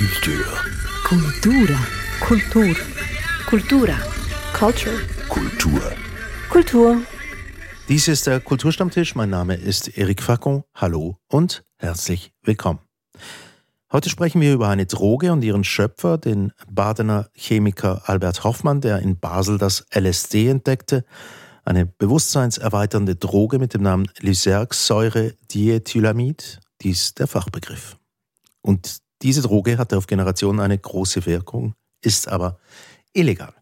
Kultur. Kultura. Kultur. Kultura. Culture. Kultur. Kultur. Dies ist der Kulturstammtisch. Mein Name ist Eric Facon. Hallo und herzlich willkommen. Heute sprechen wir über eine Droge und ihren Schöpfer, den Badener Chemiker Albert Hoffmann, der in Basel das LSD entdeckte, eine bewusstseinserweiternde Droge mit dem Namen Lysergsäure-Diethylamid, dies der Fachbegriff. Und diese Droge hatte auf Generationen eine große Wirkung, ist aber illegal.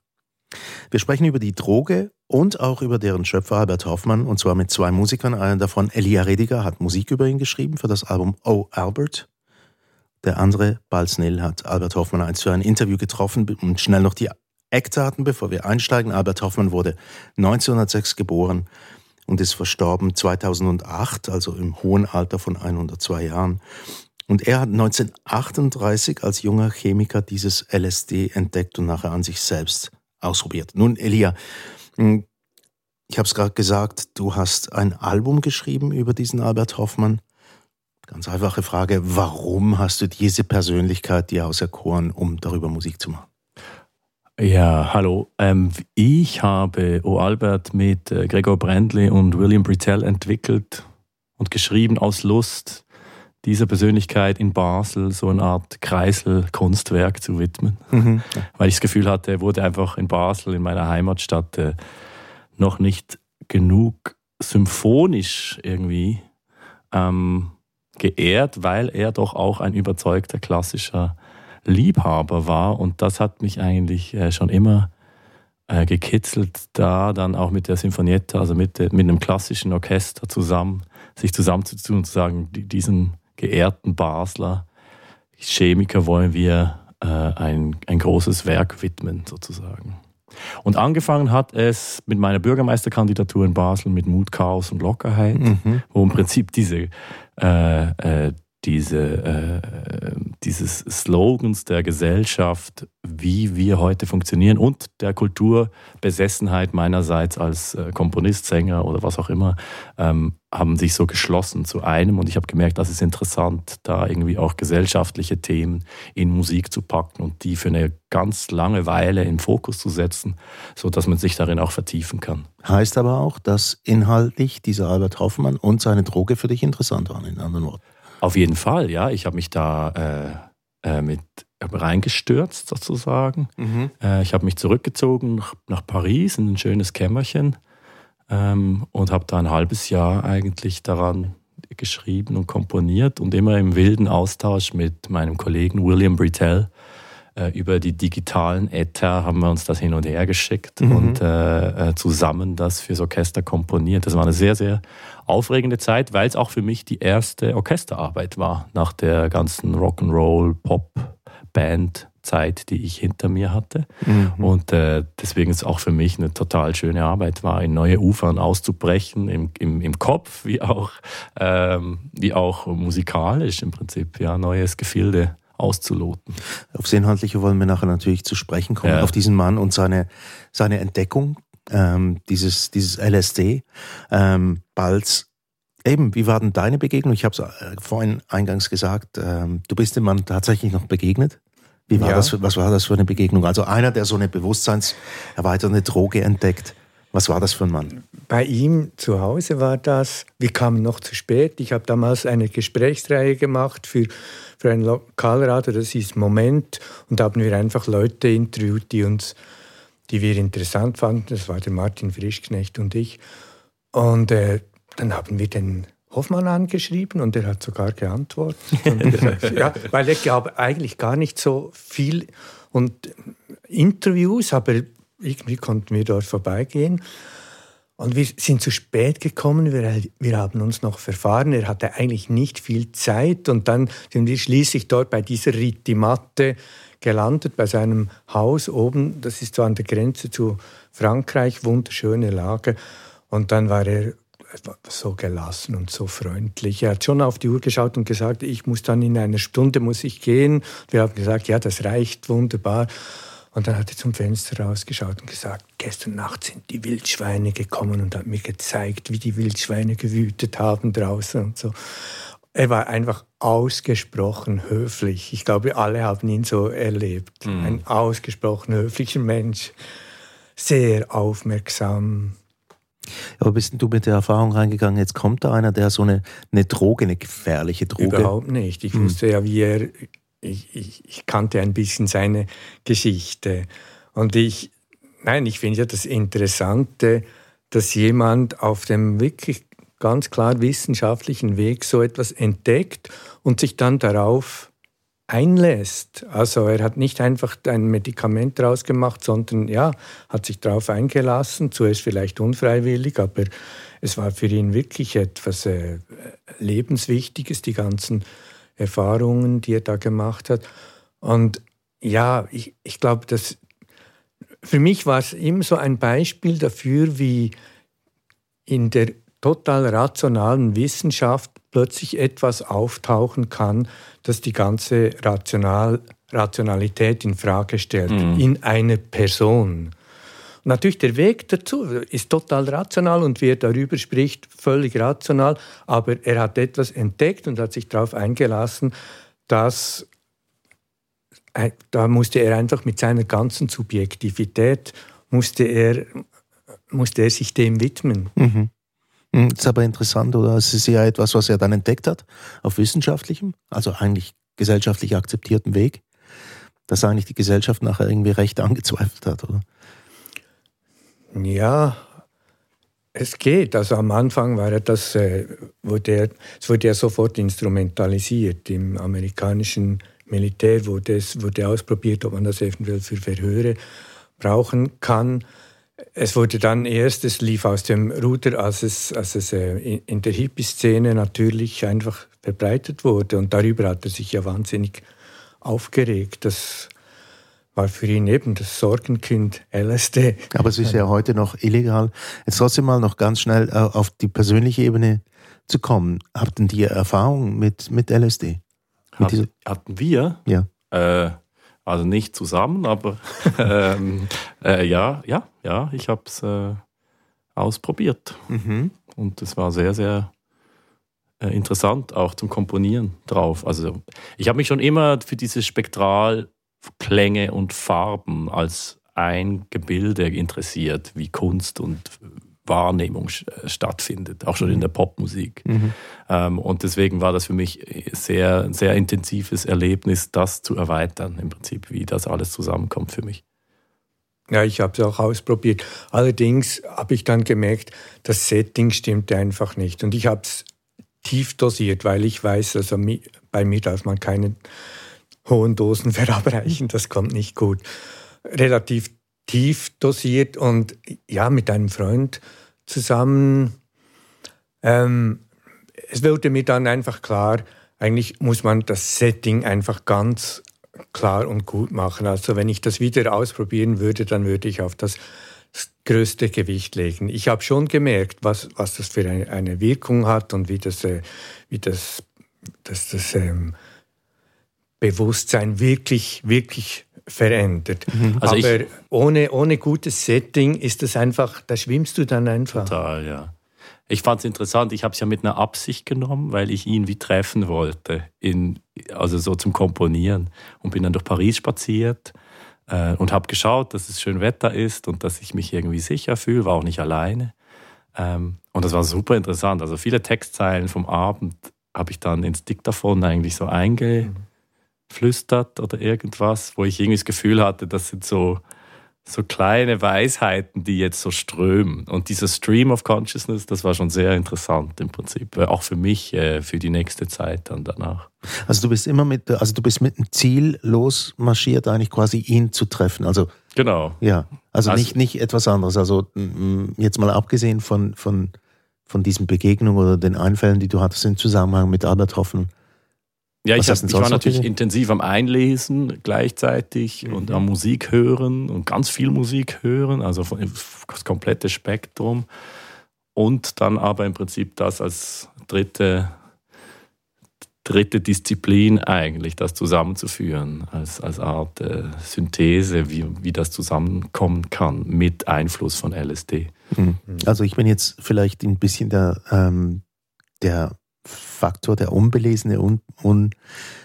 Wir sprechen über die Droge und auch über deren Schöpfer Albert Hoffmann, und zwar mit zwei Musikern. Einer davon, Elia Rediger, hat Musik über ihn geschrieben für das Album Oh Albert. Der andere, Balsnil, hat Albert Hoffmann einst für ein Interview getroffen und schnell noch die Eckdaten, bevor wir einsteigen. Albert Hoffmann wurde 1906 geboren und ist verstorben 2008, also im hohen Alter von 102 Jahren. Und er hat 1938 als junger Chemiker dieses LSD entdeckt und nachher an sich selbst ausprobiert. Nun, Elia, hm, ich habe es gerade gesagt, du hast ein Album geschrieben über diesen Albert Hoffmann. Ganz einfache Frage, warum hast du diese Persönlichkeit dir auserkoren, um darüber Musik zu machen? Ja, hallo. Ähm, ich habe O Albert mit äh, Gregor Brandley und William Brittell entwickelt und geschrieben aus Lust, dieser Persönlichkeit in Basel so eine Art Kreiselkunstwerk zu widmen. Mhm. Weil ich das Gefühl hatte, er wurde einfach in Basel, in meiner Heimatstadt, äh, noch nicht genug symphonisch irgendwie ähm, geehrt, weil er doch auch ein überzeugter klassischer Liebhaber war. Und das hat mich eigentlich äh, schon immer äh, gekitzelt, da dann auch mit der Sinfonietta, also mit, mit einem klassischen Orchester zusammen, sich zusammenzutun und zu sagen, diesen geehrten Basler Chemiker wollen wir äh, ein, ein großes Werk widmen, sozusagen. Und angefangen hat es mit meiner Bürgermeisterkandidatur in Basel mit Mut, Chaos und Lockerheit, mhm. wo im Prinzip diese äh, äh, diese, äh, dieses Slogans der Gesellschaft, wie wir heute funktionieren und der Kulturbesessenheit meinerseits als äh, Komponist, Sänger oder was auch immer, ähm, haben sich so geschlossen zu einem. Und ich habe gemerkt, das ist interessant, da irgendwie auch gesellschaftliche Themen in Musik zu packen und die für eine ganz lange Weile in Fokus zu setzen, sodass man sich darin auch vertiefen kann. Heißt aber auch, dass inhaltlich dieser Albert Hoffmann und seine Droge für dich interessant waren, in anderen Worten. Auf jeden Fall, ja. Ich habe mich da äh, äh, mit reingestürzt sozusagen. Mhm. Äh, ich habe mich zurückgezogen nach, nach, Paris in ein schönes Kämmerchen ähm, und habe da ein halbes Jahr eigentlich daran geschrieben und komponiert und immer im wilden Austausch mit meinem Kollegen William Brittell über die digitalen Äther haben wir uns das hin und her geschickt mhm. und äh, äh, zusammen das fürs Orchester komponiert. Das war eine sehr, sehr aufregende Zeit, weil es auch für mich die erste Orchesterarbeit war nach der ganzen Rock'n'Roll, Pop, Band. Zeit, die ich hinter mir hatte. Mhm. Und äh, deswegen ist es auch für mich eine total schöne Arbeit war, in neue Ufern auszubrechen, im, im, im Kopf, wie auch, ähm, wie auch musikalisch im Prinzip, ja, neues Gefilde auszuloten. Aufs Inhaltliche wollen wir nachher natürlich zu sprechen kommen, ja. auf diesen Mann und seine, seine Entdeckung, ähm, dieses, dieses LSD. Ähm, Balz, eben, wie war denn deine Begegnung? Ich habe es äh, vorhin eingangs gesagt, ähm, du bist dem Mann tatsächlich noch begegnet. Wie war ja. das, was war das für eine Begegnung? Also einer, der so eine bewusstseinserweiternde Droge entdeckt. Was war das für ein Mann? Bei ihm zu Hause war das, wir kamen noch zu spät. Ich habe damals eine Gesprächsreihe gemacht für, für einen Lokalradio, das ist Moment. Und da haben wir einfach Leute interviewt, die uns, die wir interessant fanden. Das war der Martin Frischknecht und ich. Und äh, dann haben wir den Hoffmann angeschrieben und er hat sogar geantwortet. gesagt, ja, weil er gab eigentlich gar nicht so viel und Interviews, aber irgendwie konnten wir dort vorbeigehen. Und wir sind zu spät gekommen, wir, wir haben uns noch verfahren. Er hatte eigentlich nicht viel Zeit und dann sind wir schließlich dort bei dieser Ritimatte gelandet, bei seinem Haus oben. Das ist so an der Grenze zu Frankreich, wunderschöne Lage. Und dann war er so gelassen und so freundlich. Er hat schon auf die Uhr geschaut und gesagt, ich muss dann in einer Stunde muss ich gehen. Wir haben gesagt, ja, das reicht wunderbar. Und dann hat er zum Fenster rausgeschaut und gesagt, gestern Nacht sind die Wildschweine gekommen und hat mir gezeigt, wie die Wildschweine gewütet haben draußen und so. er war einfach ausgesprochen höflich. Ich glaube, alle haben ihn so erlebt. Mhm. Ein ausgesprochen höflicher Mensch, sehr aufmerksam. Aber bist du mit der Erfahrung reingegangen, jetzt kommt da einer, der so eine, eine Droge, eine gefährliche Droge. Überhaupt nicht. Ich mhm. wusste ja, wie er, ich, ich, ich kannte ein bisschen seine Geschichte. Und ich, nein, ich finde ja das Interessante, dass jemand auf dem wirklich ganz klar wissenschaftlichen Weg so etwas entdeckt und sich dann darauf einlässt. Also er hat nicht einfach ein Medikament daraus gemacht, sondern ja, hat sich darauf eingelassen, zuerst vielleicht unfreiwillig, aber es war für ihn wirklich etwas äh, Lebenswichtiges, die ganzen Erfahrungen, die er da gemacht hat. Und ja, ich, ich glaube, dass für mich war es immer so ein Beispiel dafür, wie in der total rationalen Wissenschaft plötzlich etwas auftauchen kann, das die ganze Rational Rationalität in Frage stellt, mhm. in eine Person. Natürlich der Weg dazu ist total rational und wie er darüber spricht, völlig rational, aber er hat etwas entdeckt und hat sich darauf eingelassen, dass äh, da musste er einfach mit seiner ganzen Subjektivität musste er, musste er sich dem widmen. Mhm. Hm, das ist aber interessant, oder? Es ist ja etwas, was er dann entdeckt hat, auf wissenschaftlichem, also eigentlich gesellschaftlich akzeptiertem Weg, dass eigentlich die Gesellschaft nachher irgendwie recht angezweifelt hat, oder? Ja, es geht. Also am Anfang war das, äh, wurde er, es wurde ja sofort instrumentalisiert. Im amerikanischen Militär wurde es wurde ausprobiert, ob man das eventuell für Verhöre brauchen kann. Es wurde dann erst, es lief aus dem Ruder, als es, als es äh, in der Hippie-Szene natürlich einfach verbreitet wurde. Und darüber hat er sich ja wahnsinnig aufgeregt. Das war für ihn eben das Sorgenkind LSD. Aber es ist ja heute noch illegal. Jetzt trotzdem mal noch ganz schnell äh, auf die persönliche Ebene zu kommen. Habt ihr Erfahrung mit, mit LSD? Hat, hatten wir? Ja. Äh, also nicht zusammen, aber ähm, äh, ja, ja, ja, ich habe es äh, ausprobiert. Mhm. Und es war sehr, sehr äh, interessant, auch zum Komponieren drauf. Also ich habe mich schon immer für diese Spektralklänge und Farben als ein Gebilde interessiert, wie Kunst und Wahrnehmung äh, stattfindet, auch schon in der Popmusik. Mhm. Ähm, und deswegen war das für mich sehr, ein sehr intensives Erlebnis, das zu erweitern, im Prinzip, wie das alles zusammenkommt für mich. Ja, ich habe es auch ausprobiert. Allerdings habe ich dann gemerkt, das Setting stimmte einfach nicht. Und ich habe es tief dosiert, weil ich weiß, also bei mir darf man keine hohen Dosen verabreichen, das kommt nicht gut. Relativ tief dosiert und ja, mit einem Freund zusammen. Ähm, es wurde mir dann einfach klar, eigentlich muss man das Setting einfach ganz klar und gut machen. Also wenn ich das wieder ausprobieren würde, dann würde ich auf das, das größte Gewicht legen. Ich habe schon gemerkt, was, was das für eine, Wirkung hat und wie das, äh, wie das, dass das ähm, Bewusstsein wirklich, wirklich verändert. Mhm. Also Aber ohne, ohne gutes Setting ist das einfach, da schwimmst du dann einfach. Total, ja. Ich fand es interessant, ich habe es ja mit einer Absicht genommen, weil ich ihn wie treffen wollte, in, also so zum Komponieren. Und bin dann durch Paris spaziert äh, und habe geschaut, dass es schön Wetter ist und dass ich mich irgendwie sicher fühle, war auch nicht alleine. Ähm, und das war super interessant. Also viele Textzeilen vom Abend habe ich dann ins Diktaphon eigentlich so einge... Mhm flüstert oder irgendwas, wo ich irgendwie das Gefühl hatte, das sind so, so kleine Weisheiten, die jetzt so strömen. Und dieser Stream of Consciousness, das war schon sehr interessant im Prinzip, äh, auch für mich, äh, für die nächste Zeit dann danach. Also du bist immer mit, also du bist mit einem Ziel losmarschiert, eigentlich quasi ihn zu treffen. Also genau. Ja, also, also nicht, nicht etwas anderes. Also jetzt mal abgesehen von, von, von diesen Begegnungen oder den Einfällen, die du hattest im Zusammenhang mit Albert Hoffen, ja, ich, hab, ich war natürlich intensiv am Einlesen gleichzeitig mhm. und am Musik hören und ganz viel Musik hören, also das komplette Spektrum. Und dann aber im Prinzip das als dritte, dritte Disziplin eigentlich, das zusammenzuführen, als, als Art äh, Synthese, wie, wie das zusammenkommen kann mit Einfluss von LSD. Mhm. Also ich bin jetzt vielleicht ein bisschen der, ähm, der Faktor, der unbelesene, un, un,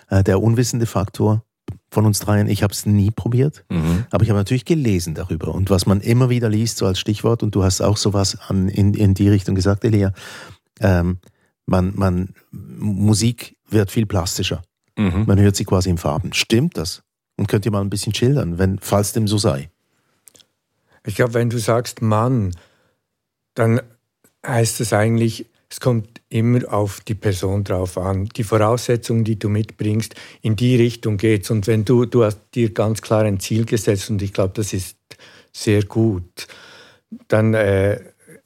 äh, der unwissende Faktor von uns dreien. Ich habe es nie probiert, Mhm. aber ich habe natürlich gelesen darüber. Und was man immer wieder liest, so als Stichwort, und du hast auch sowas an, in, in die Richtung gesagt, Elia, ähm, man, man, Musik wird viel plastischer. Mhm. Man hört sie quasi in Farben. Stimmt das? Und könnt ihr mal ein bisschen schildern, wenn, falls dem so sei? Ich glaube, wenn du sagst Mann, dann heißt es eigentlich, es kommt immer auf die Person drauf an. Die Voraussetzungen, die du mitbringst, in die Richtung geht's. Und wenn du, du hast dir ganz klar ein Ziel gesetzt und ich glaube, das ist sehr gut, dann äh,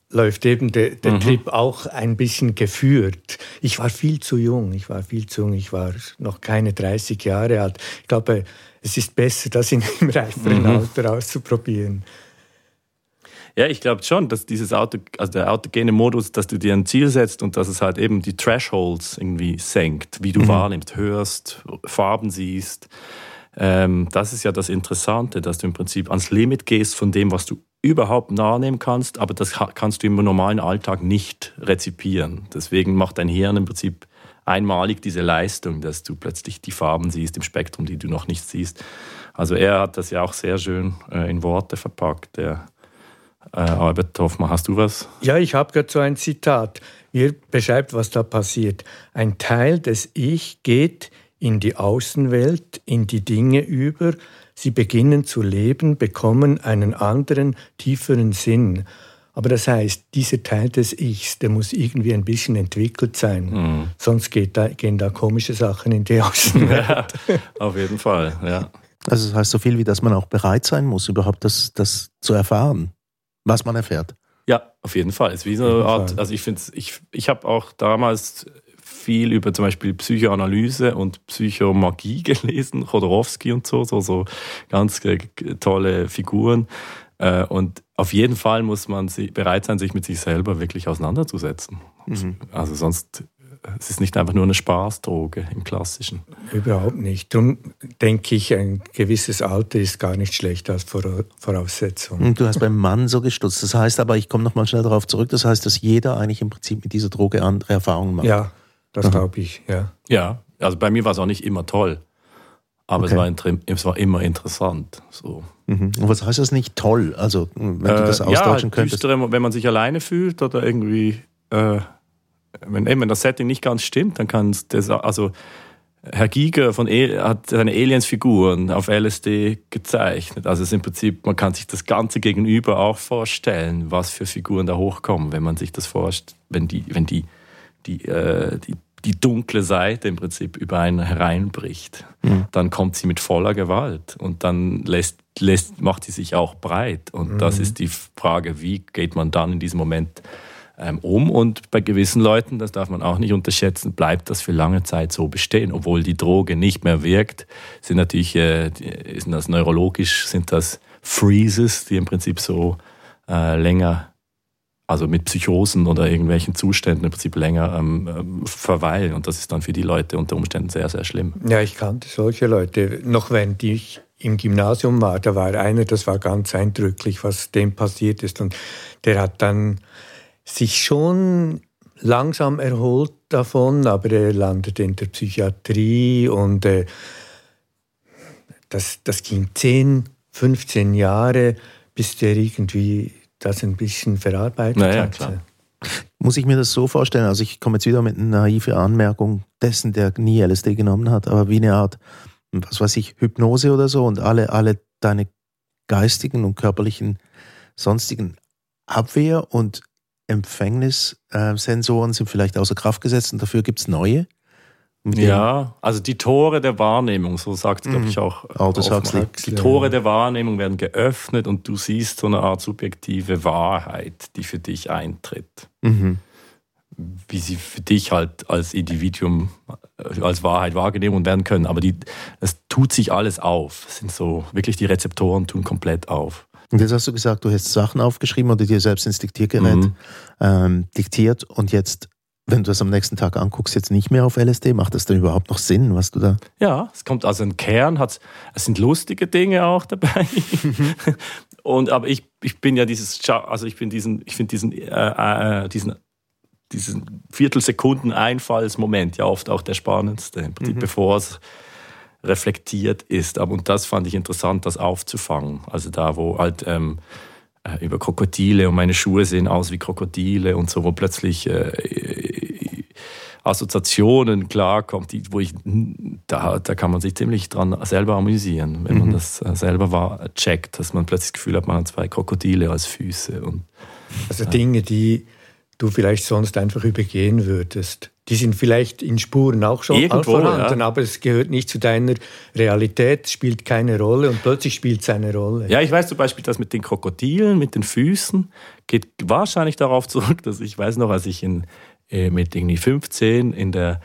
läuft eben der, der Mhm. Trip auch ein bisschen geführt. Ich war viel zu jung, ich war viel zu jung, ich war noch keine 30 Jahre alt. Ich glaube, es ist besser, das in einem reiferen Mhm. Alter auszuprobieren. Ja, ich glaube schon, dass dieses Auto, also der autogene Modus, dass du dir ein Ziel setzt und dass es halt eben die Thresholds irgendwie senkt, wie du wahrnimmst, hörst, Farben siehst. Ähm, das ist ja das Interessante, dass du im Prinzip ans Limit gehst von dem, was du überhaupt wahrnehmen kannst, aber das ka- kannst du im normalen Alltag nicht rezipieren. Deswegen macht dein Hirn im Prinzip einmalig diese Leistung, dass du plötzlich die Farben siehst im Spektrum, die du noch nicht siehst. Also er hat das ja auch sehr schön äh, in Worte verpackt, der äh, Albert Hoffmann, hast du was? Ja, ich habe gerade so ein Zitat. Ihr beschreibt, was da passiert. Ein Teil des Ich geht in die Außenwelt, in die Dinge über. Sie beginnen zu leben, bekommen einen anderen, tieferen Sinn. Aber das heißt, dieser Teil des Ichs, der muss irgendwie ein bisschen entwickelt sein. Sonst geht da, gehen da komische Sachen in die Außenwelt. Ja, auf jeden Fall, ja. Also das heißt so viel wie, dass man auch bereit sein muss, überhaupt das, das zu erfahren, was man erfährt. Ja, auf jeden Fall. Es ist wie so eine Art, also ich finde ich, ich habe auch damals viel über zum Beispiel Psychoanalyse und Psychomagie gelesen, Chodorowski und so, so, so ganz tolle Figuren. Äh, Und auf jeden Fall muss man bereit sein, sich mit sich selber wirklich auseinanderzusetzen. Also sonst, es ist nicht einfach nur eine Spaßdroge im Klassischen. Überhaupt nicht. Darum denke ich, ein gewisses Alter ist gar nicht schlecht als Vora- Voraussetzung. Und du hast beim Mann so gestutzt. Das heißt aber, ich komme nochmal schnell darauf zurück, das heißt, dass jeder eigentlich im Prinzip mit dieser Droge andere Erfahrungen macht. Ja, das glaube ich, ja. Ja, also bei mir war es auch nicht immer toll. Aber Okay. es, war es war immer interessant. So. Mhm. Und was heißt das nicht toll? Also, wenn du das Äh, austauschen ja, könntest. düstere, wenn man sich alleine fühlt oder irgendwie, äh, wenn, wenn das Setting nicht ganz stimmt, dann kann es das, also Herr Giger von e hat seine Aliens-Figuren auf LSD gezeichnet. Also es ist im Prinzip, man kann sich das Ganze gegenüber auch vorstellen, was für Figuren da hochkommen, wenn man sich das vorstellt, wenn die, wenn die, die, äh, die, die dunkle Seite im Prinzip über einen hereinbricht, dann kommt sie mit voller Gewalt und dann lässt, lässt, macht sie sich auch breit. Und das ist die Frage, wie geht man dann in diesem Moment ähm, um? Und bei gewissen Leuten, das darf man auch nicht unterschätzen, bleibt das für lange Zeit so bestehen, obwohl die Droge nicht mehr wirkt. Sind natürlich, äh, das neurologisch, sind das Freezes, die im Prinzip so äh, länger also mit Psychosen oder irgendwelchen Zuständen im Prinzip länger ähm, ähm, verweilen. Und das ist dann für die Leute unter Umständen sehr, sehr schlimm. Ja, ich kannte solche Leute. Noch wenn ich im Gymnasium war, da war einer, das war ganz eindrücklich, was dem passiert ist. Und der hat dann sich schon langsam erholt davon, aber er landete in der Psychiatrie und äh, das, das ging 10, 15 Jahre, bis der irgendwie das ein bisschen verarbeitet Naja, hatte. klar. Muss ich mir das so vorstellen? Also ich komme jetzt wieder mit einer naiven Anmerkung dessen, der nie LSD genommen hat, aber wie eine Art, was weiß ich, Hypnose oder so und alle, alle deine geistigen und körperlichen sonstigen Abwehr- und Empfängnissensoren sind vielleicht außer Kraft gesetzt und dafür gibt es neue. Ja, also die Tore der Wahrnehmung, so sagt es, glaube Mhm. ich, auch. Huxley. Die Tore der Wahrnehmung werden geöffnet und du siehst so eine Art subjektive Wahrheit, die für dich eintritt. Mhm. Wie sie für dich halt als Individuum äh, als Wahrheit wahrgenommen werden können. Aber die, es tut sich alles auf. Es sind so, wirklich die Rezeptoren tun komplett auf. Und jetzt hast du gesagt, du hast Sachen aufgeschrieben oder dir selbst ins Diktiergerät Mhm. ähm, diktiert und jetzt, wenn du es am nächsten Tag anguckst, jetzt nicht mehr auf LSD, macht das denn überhaupt noch Sinn, was du da... Ja, es kommt also ein Kern, hat's, es sind lustige Dinge auch dabei. Und aber ich, ich bin ja dieses, also ich bin diesen, ich finde diesen, äh, äh, diesen diesen Viertelsekunden-Einfallsmoment ja oft auch der spannendste, im Prinzip, mhm. bevor es reflektiert ist. Aber und das fand ich interessant, das aufzufangen. Also da, wo halt ähm, äh, über Krokodile und meine Schuhe sehen aus wie Krokodile und so, wo plötzlich äh, Assoziationen klarkommt, die, wo ich, da, da kann man sich ziemlich dran selber amüsieren, wenn mhm. man das äh, selber war, checkt, dass man plötzlich das Gefühl hat, man hat zwei Krokodile als Füße. Und, also Dinge, die du vielleicht sonst einfach übergehen würdest. Die sind vielleicht in Spuren auch schon Irgendwo, vorhanden, ja. aber es gehört nicht zu deiner Realität, spielt keine Rolle und plötzlich spielt es eine Rolle. Ja, ich weiß zum Beispiel, dass mit den Krokodilen, mit den Füßen, geht wahrscheinlich darauf zurück, dass ich weiß noch, als ich in, äh, mit irgendwie 15 in der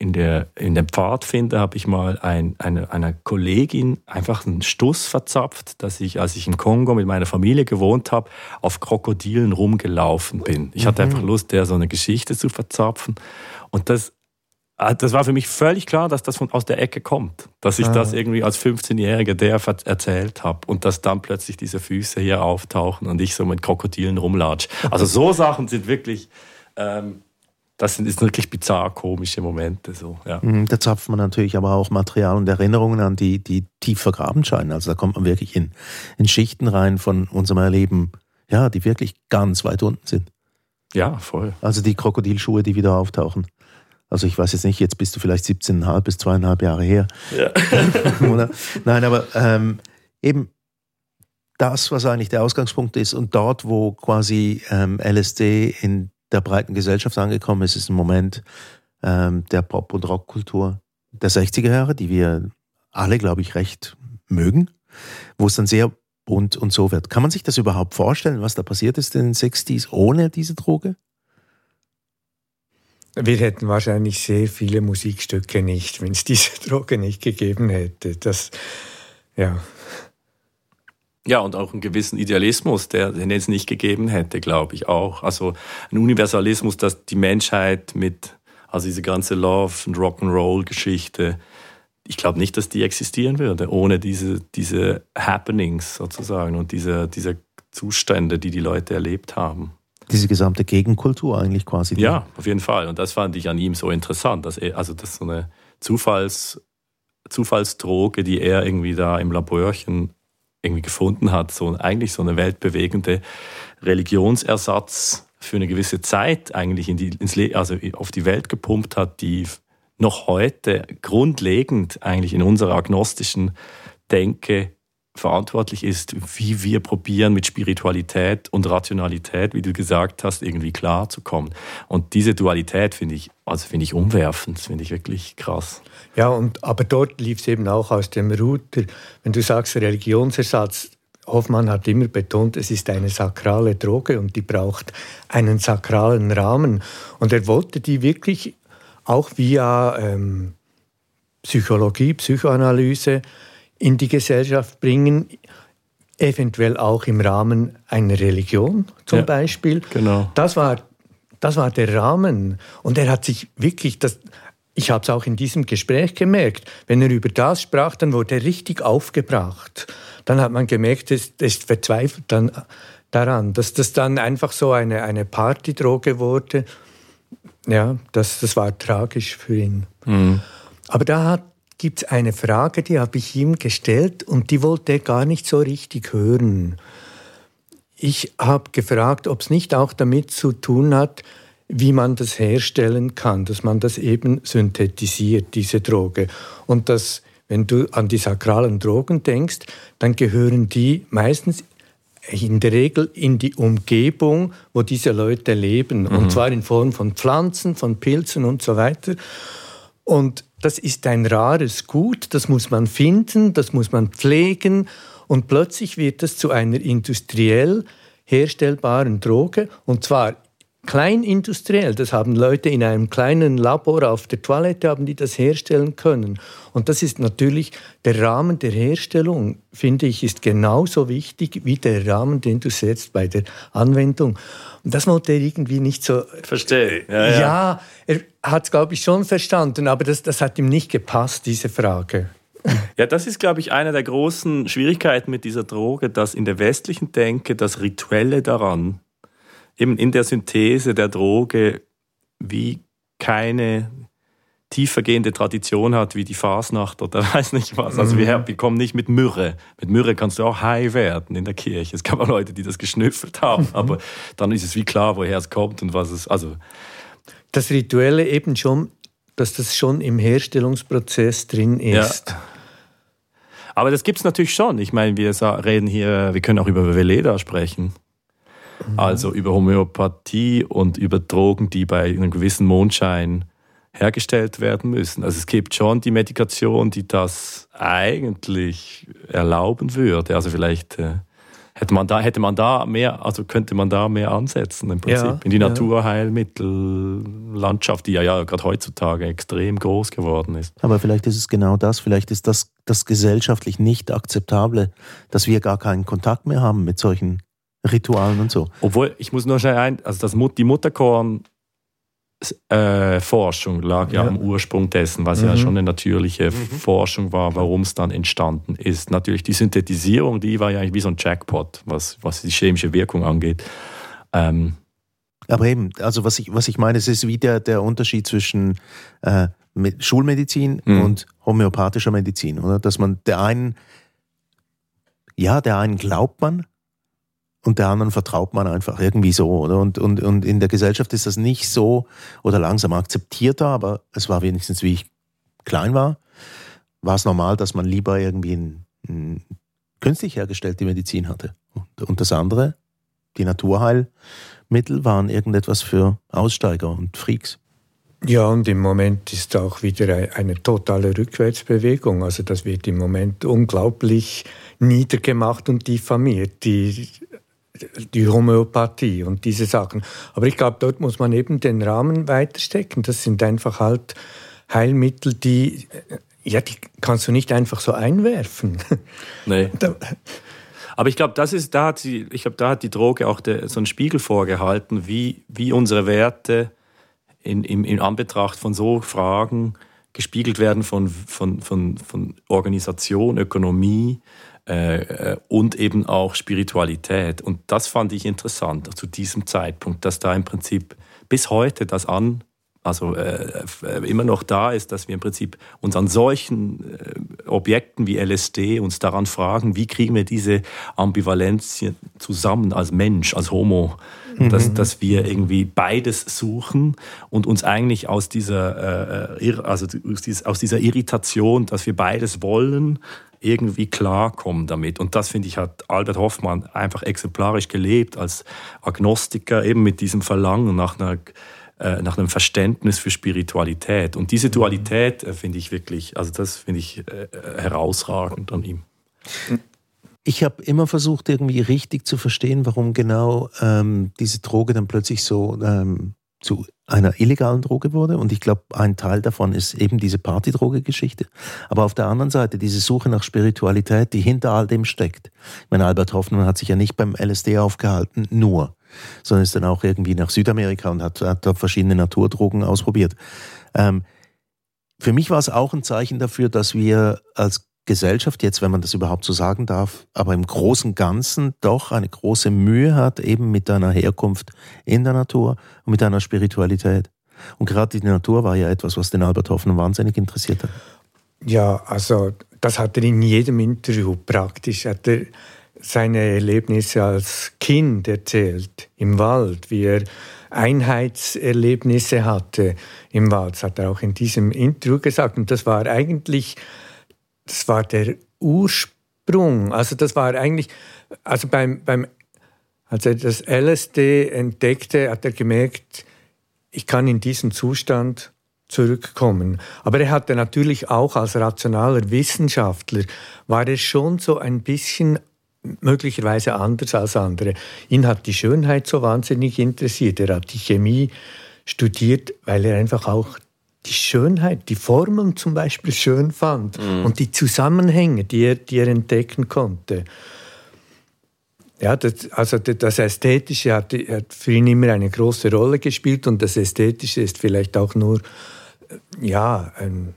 in, der, in dem Pfadfinder habe ich mal ein, eine, einer Kollegin einfach einen Stuss verzapft, dass ich, als ich im Kongo mit meiner Familie gewohnt habe, auf Krokodilen rumgelaufen bin. Ich hatte mhm. einfach Lust, der so eine Geschichte zu verzapfen. Und das, ah, das war für mich völlig klar, dass das von, aus der Ecke kommt. Dass ich ah. das irgendwie als 15-Jähriger der erzählt habe und dass dann plötzlich diese Füße hier auftauchen und ich so mit Krokodilen rumlatsch. Also so Sachen sind wirklich... Ähm, das sind wirklich bizarr komische Momente. So, ja. Mhm, da zapft man natürlich aber auch Material und Erinnerungen an, die, die tief vergraben scheinen. Also da kommt man wirklich in, in Schichten rein von unserem Erleben, ja, die wirklich ganz weit unten sind. Ja, voll. Also die Krokodilschuhe, die wieder auftauchen. Also ich weiß jetzt nicht, jetzt bist du vielleicht 17,5 bis zweieinhalb Jahre her. Ja. Nein, aber ähm, eben das, was eigentlich der Ausgangspunkt ist und dort, wo quasi ähm, LSD in der breiten Gesellschaft angekommen ist, ist ein Moment ähm, der Pop- und Rockkultur der 60er Jahre, die wir alle, glaube ich, recht mögen, wo es dann sehr bunt und so wird. Kann man sich das überhaupt vorstellen, was da passiert ist in den 60s ohne diese Droge? Wir hätten wahrscheinlich sehr viele Musikstücke nicht, wenn es diese Droge nicht gegeben hätte. Das, ja. Ja, und auch einen gewissen Idealismus, der den es nicht gegeben hätte, glaube ich auch. Also ein Universalismus, dass die Menschheit mit, also diese ganze Love- und Rock'n'Roll-Geschichte, ich glaube nicht, dass die existieren würde, ohne diese, diese Happenings sozusagen und diese, diese Zustände, die die Leute erlebt haben. Diese gesamte Gegenkultur eigentlich quasi. Ja, auf jeden Fall. Und das fand ich an ihm so interessant, dass er, also das so eine Zufalls, Zufallsdroge, die er irgendwie da im Laborchen irgendwie gefunden hat, so eigentlich so eine weltbewegende Religionsersatz für eine gewisse Zeit eigentlich in die, ins also auf die Welt gepumpt hat, die noch heute grundlegend eigentlich in unserer agnostischen Denke verantwortlich ist, wie wir probieren, mit Spiritualität und Rationalität, wie du gesagt hast, irgendwie klarzukommen. Und diese Dualität finde ich, also finde ich umwerfend, finde ich wirklich krass. Ja, und, aber dort lief es eben auch aus dem Router, wenn du sagst Religionsersatz, Hoffmann hat immer betont, es ist eine sakrale Droge und die braucht einen sakralen Rahmen. Und er wollte die wirklich auch via ähm, Psychologie, Psychoanalyse in die Gesellschaft bringen, eventuell auch im Rahmen einer Religion zum ja, Beispiel. Genau. Das war, das war der Rahmen. Und er hat sich wirklich, das, ich habe es auch in diesem Gespräch gemerkt, wenn er über das sprach, dann wurde er richtig aufgebracht. Dann hat man gemerkt, das, das verzweifelt dann daran, dass das dann einfach so eine, eine Partydroge wurde. Ja, das, das war tragisch für ihn. Mhm. Aber da hat gibt es eine Frage, die habe ich ihm gestellt und die wollte er gar nicht so richtig hören. Ich habe gefragt, ob es nicht auch damit zu tun hat, wie man das herstellen kann, dass man das eben synthetisiert, diese Droge. Und dass, wenn du an die sakralen Drogen denkst, dann gehören die meistens in der Regel in die Umgebung, wo diese Leute leben. Mhm. Und zwar in Form von Pflanzen, von Pilzen und so weiter. Und das ist ein rares Gut, das muss man finden, das muss man pflegen. Und plötzlich wird es zu einer industriell herstellbaren Droge und zwar kleinindustriell. Das haben Leute in einem kleinen Labor auf der Toilette haben die das herstellen können. Und das ist natürlich der Rahmen der Herstellung, finde ich, ist genauso wichtig wie der Rahmen, den du setzt bei der Anwendung. Und das wollte er irgendwie nicht so. Verstehe. Ja, ja. ja er hat es, glaube ich, schon verstanden, aber das, das hat ihm nicht gepasst, diese Frage. Ja, das ist, glaube ich, eine der großen Schwierigkeiten mit dieser Droge, dass in der westlichen Denke das Rituelle daran eben in der Synthese der Droge wie keine tiefergehende Tradition hat wie die Fasnacht oder weiß nicht was. Also wir, wir kommen nicht mit Myrrhe. Mit Myrrhe kannst du auch high werden in der Kirche. Es gab auch Leute, die das geschnüffelt haben, mhm. aber dann ist es wie klar, woher es kommt und was es. Also das Rituelle eben schon, dass das schon im Herstellungsprozess drin ist. Ja. Aber das gibt es natürlich schon. Ich meine, wir reden hier, wir können auch über Veleda sprechen. Mhm. Also über Homöopathie und über Drogen, die bei einem gewissen Mondschein hergestellt werden müssen. Also es gibt schon die Medikation, die das eigentlich erlauben würde. Also vielleicht äh, hätte man da hätte man da mehr, also könnte man da mehr ansetzen im Prinzip ja, in die Naturheilmittellandschaft, die ja, ja gerade heutzutage extrem groß geworden ist. Aber vielleicht ist es genau das, vielleicht ist das das gesellschaftlich nicht akzeptable, dass wir gar keinen Kontakt mehr haben mit solchen Ritualen und so. Obwohl ich muss nur schnell ein, also das die Mutterkorn äh, Forschung lag ja, ja, am Ursprung dessen, was mhm. ja schon eine natürliche mhm. Forschung war, warum es dann entstanden ist. Natürlich die Synthetisierung, die war ja eigentlich wie so ein Jackpot, was, was die chemische Wirkung angeht. Ähm, aber eben, also was ich, was ich meine, es ist wie der, der Unterschied zwischen äh, Schulmedizin mhm. und homöopathischer Medizin, oder? Dass man der einen, ja, der einen glaubt man, und der anderen vertraut man einfach irgendwie so. Oder? Und, und, und in der Gesellschaft ist das nicht so oder langsam akzeptierter, aber es war wenigstens, wie ich klein war, war es normal, dass man lieber irgendwie ein, ein künstlich hergestellte Medizin hatte. Und, und das andere, die Naturheilmittel, waren irgendetwas für Aussteiger und Freaks. Ja, und im Moment ist auch wieder eine totale Rückwärtsbewegung. Also das wird im Moment unglaublich niedergemacht und diffamiert. Die die Homöopathie und diese Sachen. Aber ich glaube, dort muss man eben den Rahmen weiterstecken. Das sind einfach halt Heilmittel, die, äh, ja, die kannst du nicht einfach so einwerfen. Nee. Aber ich glaube, das ist, da hat sie, ich glaube, da hat die Droge auch der, so einen Spiegel vorgehalten, wie, wie unsere Werte in, in, in Anbetracht von so Fragen gespiegelt werden von, von, von, von Organisation, Ökonomie, und eben auch Spiritualität. Und das fand ich interessant zu diesem Zeitpunkt, dass da im Prinzip bis heute das an, also äh, immer noch da ist, dass wir im Prinzip uns an solchen äh, Objekten wie LSD uns daran fragen, wie kriegen wir diese Ambivalenz zusammen als Mensch, als Homo, mhm. dass, dass wir irgendwie beides suchen und uns eigentlich aus dieser, äh, also aus dieser Irritation, dass wir beides wollen, irgendwie klarkommen damit. Und das, finde ich, hat Albert Hoffmann einfach exemplarisch gelebt als Agnostiker, eben mit diesem Verlangen nach einer äh, nach einem Verständnis für Spiritualität. Und diese Dualität äh, finde ich wirklich, also das finde ich äh, herausragend an ihm. Ich habe immer versucht, irgendwie richtig zu verstehen, warum genau ähm, diese Droge dann plötzlich so ähm, zu einer illegalen Droge wurde. Und ich glaube, ein Teil davon ist eben diese Partydroge-Geschichte. Aber auf der anderen Seite diese Suche nach Spiritualität, die hinter all dem steckt. Ich meine, Albert Hoffmann hat sich ja nicht beim LSD aufgehalten, nur, sondern ist dann auch irgendwie nach Südamerika und hat, hat da verschiedene Naturdrogen ausprobiert. Ähm, für mich war es auch ein Zeichen dafür, dass wir als Gesellschaft jetzt, wenn man das überhaupt so sagen darf, aber im Großen Ganzen doch eine große Mühe hat, eben mit einer Herkunft in der Natur und mit einer Spiritualität. Und gerade die Natur war ja etwas, was den Albert Hoffmann wahnsinnig interessiert hat. Ja, also das hat er in jedem Interview praktisch. Hat er seine Erlebnisse als Kind erzählt im Wald, wie er Einheitserlebnisse hatte im Wald. Das hat er auch in diesem Interview gesagt. Und das war eigentlich das war der Ursprung. Also das war eigentlich, also beim, beim als er das LSD entdeckte, hat er gemerkt, ich kann in diesen Zustand zurückkommen. Aber er hatte natürlich auch als rationaler Wissenschaftler, war er schon so ein bisschen möglicherweise anders als andere. Ihn hat die Schönheit so wahnsinnig interessiert. Er hat die Chemie studiert, weil er einfach auch die Schönheit, die Formeln zum Beispiel schön fand mhm. und die Zusammenhänge, die er, die er entdecken konnte. Ja, das, also das Ästhetische hat, hat, für ihn immer eine große Rolle gespielt und das Ästhetische ist vielleicht auch nur, ja, ein,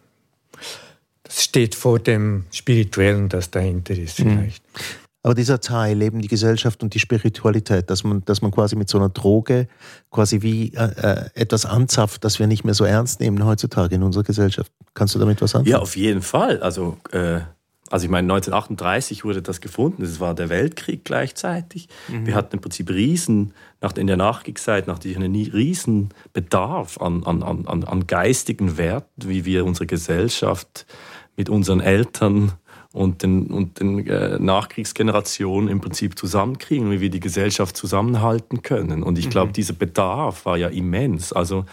das steht vor dem Spirituellen, das dahinter ist mhm. vielleicht. Mhm. Aber dieser Teil, eben die Gesellschaft und die Spiritualität, dass man, dass man quasi mit so einer Droge quasi wie äh, äh, etwas anzapft, das wir nicht mehr so ernst nehmen heutzutage in unserer Gesellschaft. Kannst du damit was anfangen? Ja, auf jeden Fall. Also, äh, also ich meine, 1938 wurde das gefunden. Es war der Weltkrieg gleichzeitig. Mhm. Wir hatten im Prinzip riesen, nach, in der Nachkriegszeit, nach einen riesen Bedarf an, an, an, an geistigen Werten, wie wir unsere Gesellschaft mit unseren Eltern und den, und den äh, Nachkriegsgenerationen im Prinzip zusammenkriegen, wie wir die Gesellschaft zusammenhalten können. Und ich glaube, mhm. dieser Bedarf war ja immens. Also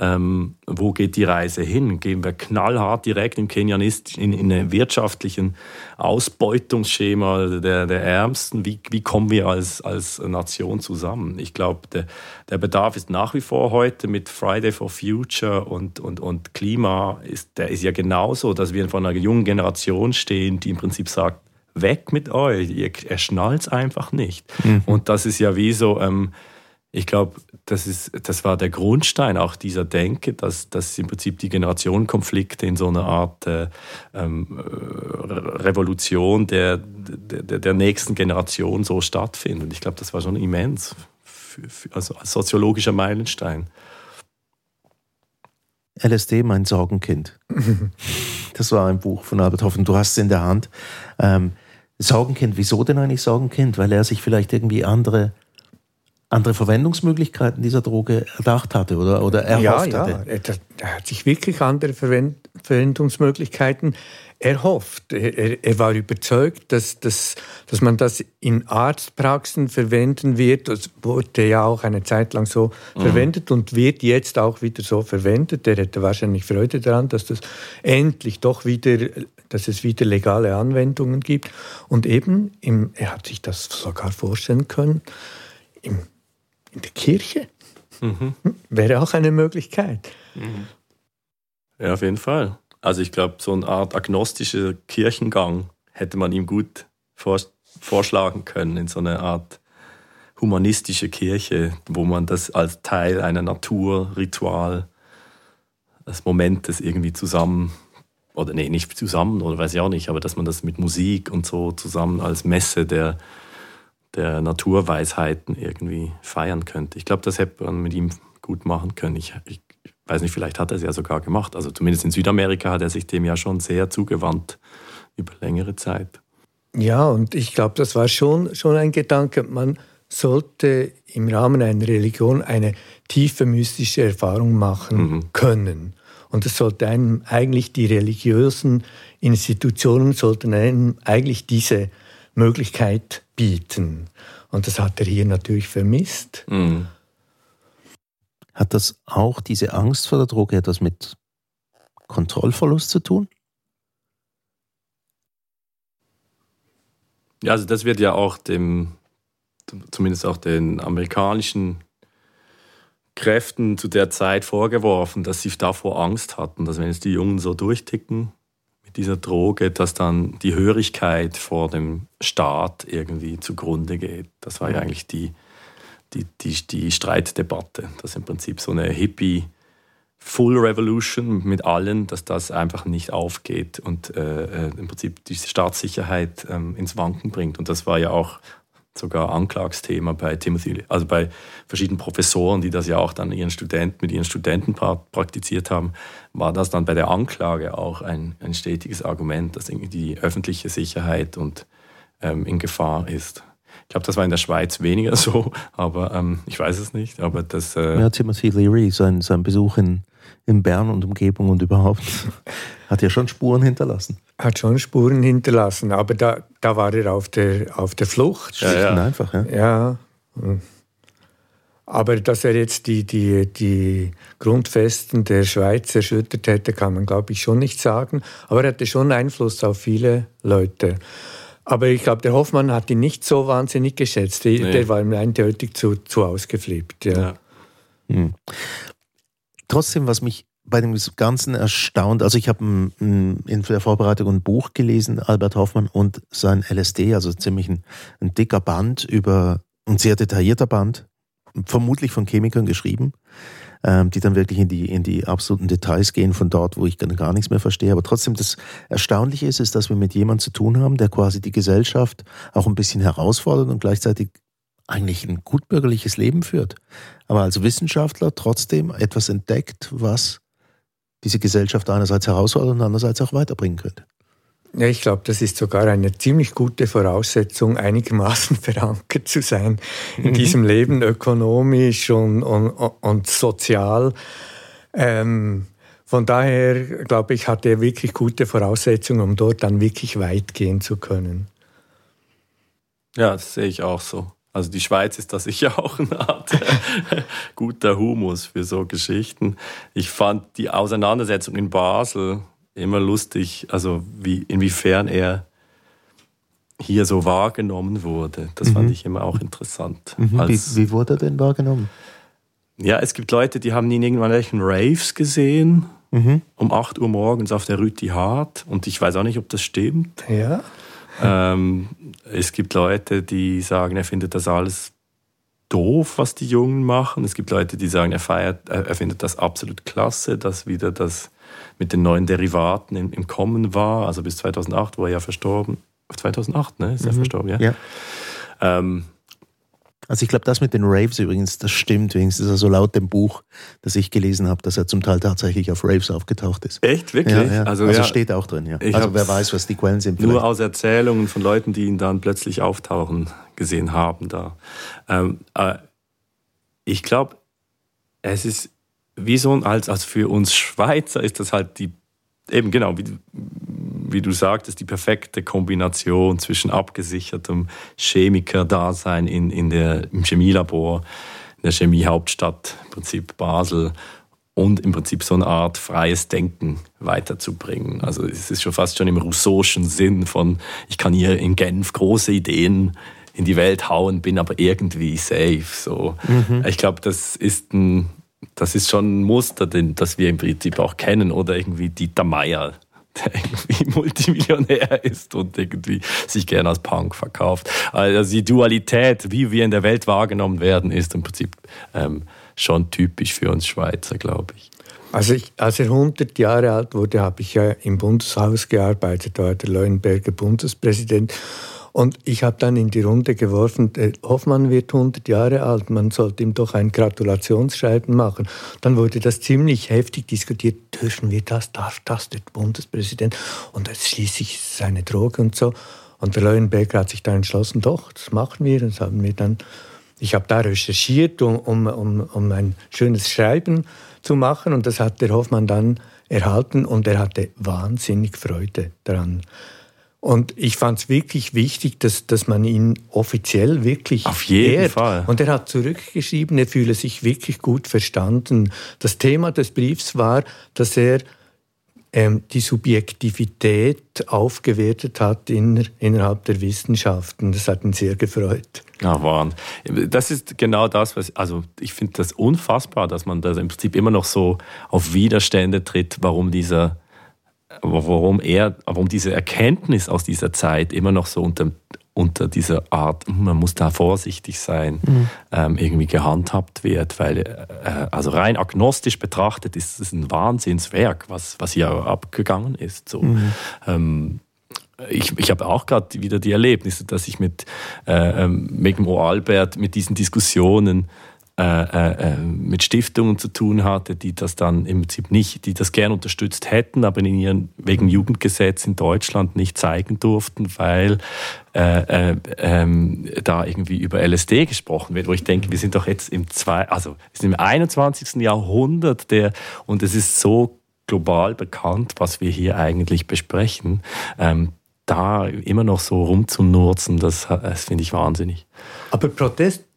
ähm, wo geht die Reise hin? Gehen wir knallhart direkt im Kenianist in, in ein wirtschaftlichen Ausbeutungsschema der, der Ärmsten? Wie, wie kommen wir als, als Nation zusammen? Ich glaube, der, der Bedarf ist nach wie vor heute mit Friday for Future und, und, und Klima, ist, der ist ja genauso, dass wir von einer jungen Generation stehen, die im Prinzip sagt, weg mit euch, ihr, ihr schnallt einfach nicht. Mhm. Und das ist ja wie so... Ähm, ich glaube, das, das war der Grundstein auch dieser Denke, dass, dass im Prinzip die Generationenkonflikte in so einer Art äh, ähm, Revolution der, der, der nächsten Generation so stattfinden. Und ich glaube, das war schon immens, für, für, also als soziologischer Meilenstein. LSD, mein Sorgenkind. das war ein Buch von Albert Hoffmann. Du hast es in der Hand. Ähm, Sorgenkind, wieso denn eigentlich Sorgenkind? Weil er sich vielleicht irgendwie andere andere Verwendungsmöglichkeiten dieser Droge erdacht hatte oder, oder erhofft ja, ja. hatte. Er hat sich wirklich andere Verwendungsmöglichkeiten erhofft. Er, er war überzeugt, dass, dass, dass man das in Arztpraxen verwenden wird. Das wurde ja auch eine Zeit lang so mhm. verwendet und wird jetzt auch wieder so verwendet. Er hätte wahrscheinlich Freude daran, dass das endlich doch wieder, dass es wieder legale Anwendungen gibt. Und eben, im, er hat sich das sogar vorstellen können, im in der Kirche. Mhm. Wäre auch eine Möglichkeit. Mhm. Ja, auf jeden Fall. Also ich glaube, so eine Art agnostischer Kirchengang hätte man ihm gut vorschlagen können in so einer Art humanistische Kirche, wo man das als Teil einer Naturritual, des Momentes irgendwie zusammen, oder nee, nicht zusammen, oder weiß ich auch nicht, aber dass man das mit Musik und so zusammen als Messe der der Naturweisheiten irgendwie feiern könnte. Ich glaube, das hätte man mit ihm gut machen können. Ich, ich, weiß nicht, vielleicht hat er es ja sogar gemacht. Also zumindest in Südamerika hat er sich dem ja schon sehr zugewandt über längere Zeit. Ja, und ich glaube, das war schon, schon ein Gedanke. Man sollte im Rahmen einer Religion eine tiefe mystische Erfahrung machen mhm. können. Und es sollte einem eigentlich die religiösen Institutionen sollten einem eigentlich diese Möglichkeit bieten. Und das hat er hier natürlich vermisst. Mhm. Hat das auch diese Angst vor der Droge etwas mit Kontrollverlust zu tun? Ja, also das wird ja auch dem, zumindest auch den amerikanischen Kräften zu der Zeit vorgeworfen, dass sie davor Angst hatten, dass wenn jetzt die Jungen so durchticken, dieser Droge, dass dann die Hörigkeit vor dem Staat irgendwie zugrunde geht. Das war ja mhm. eigentlich die, die, die, die Streitdebatte, dass im Prinzip so eine Hippie Full Revolution mit allen, dass das einfach nicht aufgeht und äh, äh im Prinzip die Staatssicherheit ähm, ins Wanken bringt. Und das war ja auch sogar Anklagsthema bei Timothy, also bei verschiedenen Professoren, die das ja auch dann ihren Studenten, mit ihren Studenten praktiziert haben, war das dann bei der Anklage auch ein, ein stetiges Argument, dass die öffentliche Sicherheit und ähm, in Gefahr ist. Ich glaube, das war in der Schweiz weniger so, aber ähm, ich weiß es nicht. Aber das, äh ja, Timothy Leary, sein, sein Besuch in, in Bern und Umgebung und überhaupt, hat ja schon Spuren hinterlassen hat schon Spuren hinterlassen, aber da, da war er auf der, auf der Flucht. Ja, ja. einfach, ja. ja. Aber dass er jetzt die, die, die Grundfesten der Schweiz erschüttert hätte, kann man, glaube ich, schon nicht sagen. Aber er hatte schon Einfluss auf viele Leute. Aber ich glaube, der Hoffmann hat ihn nicht so wahnsinnig geschätzt. Der, nee. der war ihm eindeutig zu, zu ausgeflippt. Ja. ja. Hm. Trotzdem, was mich bei dem Ganzen erstaunt. Also ich habe in der Vorbereitung ein Buch gelesen, Albert Hoffmann und sein LSD, also ziemlich ein, ein dicker Band über, ein sehr detaillierter Band, vermutlich von Chemikern geschrieben. ähm, die dann wirklich in die, in die absoluten Details gehen von dort, wo ich gar nichts mehr verstehe. Aber trotzdem, das Erstaunliche ist, ist, dass wir mit jemandem zu tun haben, der quasi die Gesellschaft auch ein bisschen herausfordert und gleichzeitig eigentlich ein gutbürgerliches Leben führt. Aber als Wissenschaftler trotzdem etwas entdeckt, was diese Gesellschaft einerseits herausfordert und andererseits auch weiterbringen könnte. Ja, ich glaube, das ist sogar eine ziemlich gute Voraussetzung, einigermaßen verankert zu sein in mhm. diesem Leben, ökonomisch und, und, und sozial. Ähm, von daher, glaube ich, hat er wirklich gute Voraussetzungen, um dort dann wirklich weit gehen zu können. Ja, das sehe ich auch so. Also die Schweiz ist da sicher auch eine Art guter Humus für so Geschichten. Ich fand die Auseinandersetzung in Basel immer lustig, also wie, inwiefern er hier so wahrgenommen wurde. Das mhm. fand ich immer auch interessant. Mhm. Wie, wie, wurde er denn wahrgenommen? Ja, es gibt Leute, die haben ihn irgendwann welchen Raves gesehen, mhm. um 8 Uhr morgens auf der Rüti Hart. Und ich weiß auch nicht, ob das stimmt. Ja. Ähm, es gibt Leute, die sagen, er findet das alles doof, was die Jungen machen. Es gibt Leute, die sagen, er feiert, er findet das absolut klasse, dass wieder das mit den neuen Derivaten im, im Kommen war, also bis 2008, wo er ja verstorben. 2008, ne? Ist er mhm. verstorben, ja. ja. Ähm, also ich glaube, das mit den Raves übrigens, das stimmt wenigstens. Also laut dem Buch, das ich gelesen habe, dass er zum Teil tatsächlich auf Raves aufgetaucht ist. Echt? Wirklich? Ja, ja. Also, also ja. steht auch drin, ja. also wer weiß, was die Quellen sind. Vielleicht. Nur aus Erzählungen von Leuten, die ihn dann plötzlich auftauchen gesehen haben da. Ähm, äh, ich glaube, es ist wie so ein, als, als für uns Schweizer ist das halt die, eben genau, wie, wie du sagtest, die perfekte Kombination zwischen abgesichertem Chemiker-Dasein in, in der, im Chemielabor, in der Chemiehauptstadt, im Prinzip Basel, und im Prinzip so eine Art freies Denken weiterzubringen. Also es ist schon fast schon im rousseauschen Sinn von, ich kann hier in Genf große Ideen in die Welt hauen, bin aber irgendwie safe. So. Mhm. Ich glaube, das ist ein das ist schon ein Muster, das wir im Prinzip auch kennen. Oder irgendwie Dieter Meier, der irgendwie Multimillionär ist und irgendwie sich gerne als Punk verkauft. Also die Dualität, wie wir in der Welt wahrgenommen werden, ist im Prinzip ähm, schon typisch für uns Schweizer, glaube ich. Also ich, als er 100 Jahre alt wurde, habe ich ja im Bundeshaus gearbeitet, war der Leuenberger Bundespräsident. Und ich habe dann in die Runde geworfen, Hoffmann wird 100 Jahre alt, man sollte ihm doch ein Gratulationsschreiben machen. Dann wurde das ziemlich heftig diskutiert, dürfen wir das, darf das der Bundespräsident? Und jetzt schließlich seine Droge und so. Und der Leuenberger hat sich dann entschlossen, doch, das machen wir. Das haben wir dann, ich habe da recherchiert, um, um, um, um ein schönes Schreiben zu machen. Und das hat der Hoffmann dann erhalten und er hatte wahnsinnig Freude daran. Und ich fand es wirklich wichtig, dass, dass man ihn offiziell wirklich Auf jeden ehrt. Fall. Und er hat zurückgeschrieben, er fühle sich wirklich gut verstanden. Das Thema des Briefs war, dass er ähm, die Subjektivität aufgewertet hat in, innerhalb der Wissenschaften. Das hat ihn sehr gefreut. Ja, Wahnsinn. Das ist genau das, was, also ich finde das unfassbar, dass man da im Prinzip immer noch so auf Widerstände tritt, warum dieser warum er, warum diese Erkenntnis aus dieser Zeit immer noch so unter, unter dieser Art, man muss da vorsichtig sein, mhm. ähm, irgendwie gehandhabt wird, weil äh, also rein agnostisch betrachtet ist es ein Wahnsinnswerk, was, was hier abgegangen ist. So. Mhm. Ähm, ich, ich habe auch gerade wieder die Erlebnisse, dass ich mit äh, ähm, Megan Albert mit diesen Diskussionen äh, äh, äh, mit Stiftungen zu tun hatte, die das dann im Prinzip nicht, die das gern unterstützt hätten, aber in ihren wegen Jugendgesetz in Deutschland nicht zeigen durften, weil äh, äh, ähm, da irgendwie über LSD gesprochen wird, wo ich denke, wir sind doch jetzt im zwei, also im 21. Jahrhundert der und es ist so global bekannt, was wir hier eigentlich besprechen. Ähm, da immer noch so rumzunurzen, das, das finde ich wahnsinnig. Aber Protest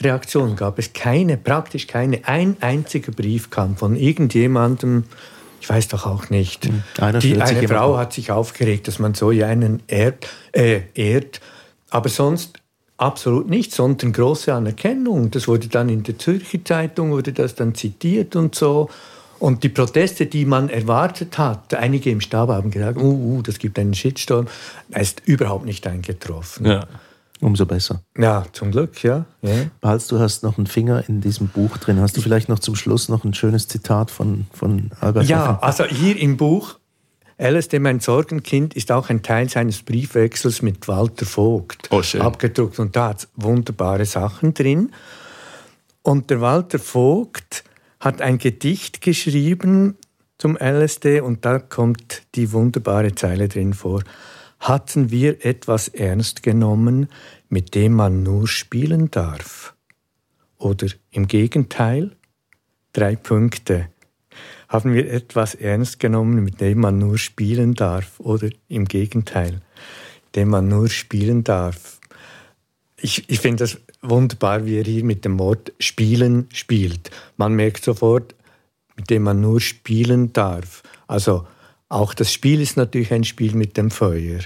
Reaktion gab es keine, praktisch keine. Ein einziger Brief kam von irgendjemandem, ich weiß doch auch nicht. Hm. Einer Die, eine Frau hat sich aufgeregt, dass man so einen ehrt, äh, ehrt. Aber sonst absolut nicht, sondern große Anerkennung. Das wurde dann in der Zürcher Zeitung, wurde das dann zitiert und so. Und die Proteste, die man erwartet hat, einige im Stab haben gesagt, uh, uh, das gibt einen Shitstorm, ist überhaupt nicht eingetroffen. Ja. Umso besser. Ja, zum Glück, ja. ja. Balz, du hast noch einen Finger in diesem Buch drin. Hast du vielleicht noch zum Schluss noch ein schönes Zitat von, von Albert Ja, Hoffmann? also hier im Buch LSD, mein Sorgenkind, ist auch ein Teil seines Briefwechsels mit Walter Vogt Oh, schön. abgedruckt. Und da hat wunderbare Sachen drin. Und der Walter Vogt hat ein Gedicht geschrieben zum LSD und da kommt die wunderbare Zeile drin vor. Hatten wir etwas ernst genommen, mit dem man nur spielen darf? Oder im Gegenteil? Drei Punkte. Haben wir etwas ernst genommen, mit dem man nur spielen darf? Oder im Gegenteil, dem man nur spielen darf? Ich, ich finde das wunderbar, wie er hier mit dem Wort spielen spielt. Man merkt sofort, mit dem man nur spielen darf. Also auch das Spiel ist natürlich ein Spiel mit dem Feuer.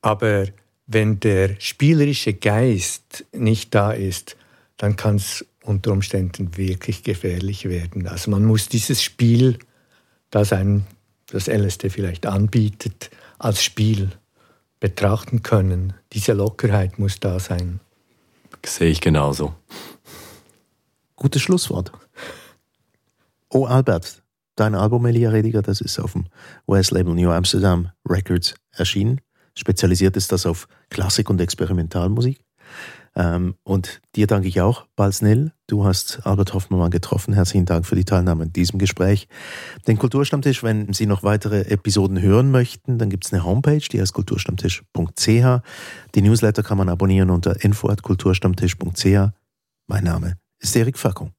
Aber wenn der spielerische Geist nicht da ist, dann kann es unter Umständen wirklich gefährlich werden. Also man muss dieses Spiel, das einem das LSD vielleicht anbietet, als Spiel betrachten können. Diese Lockerheit muss da sein. Sehe ich genauso. Gutes Schlusswort. Oh, Albert, dein Album Elia Rediger, das ist auf dem US-Label New Amsterdam Records erschienen. Spezialisiert ist das auf Klassik und Experimentalmusik. Ähm, und dir danke ich auch, Balsnil. Du hast Albert Hoffmann getroffen. Herzlichen Dank für die Teilnahme an diesem Gespräch. Den Kulturstammtisch, wenn Sie noch weitere Episoden hören möchten, dann gibt es eine Homepage, die heißt kulturstammtisch.ch. Die Newsletter kann man abonnieren unter info.kulturstammtisch.ch. Mein Name ist Erik Fackung.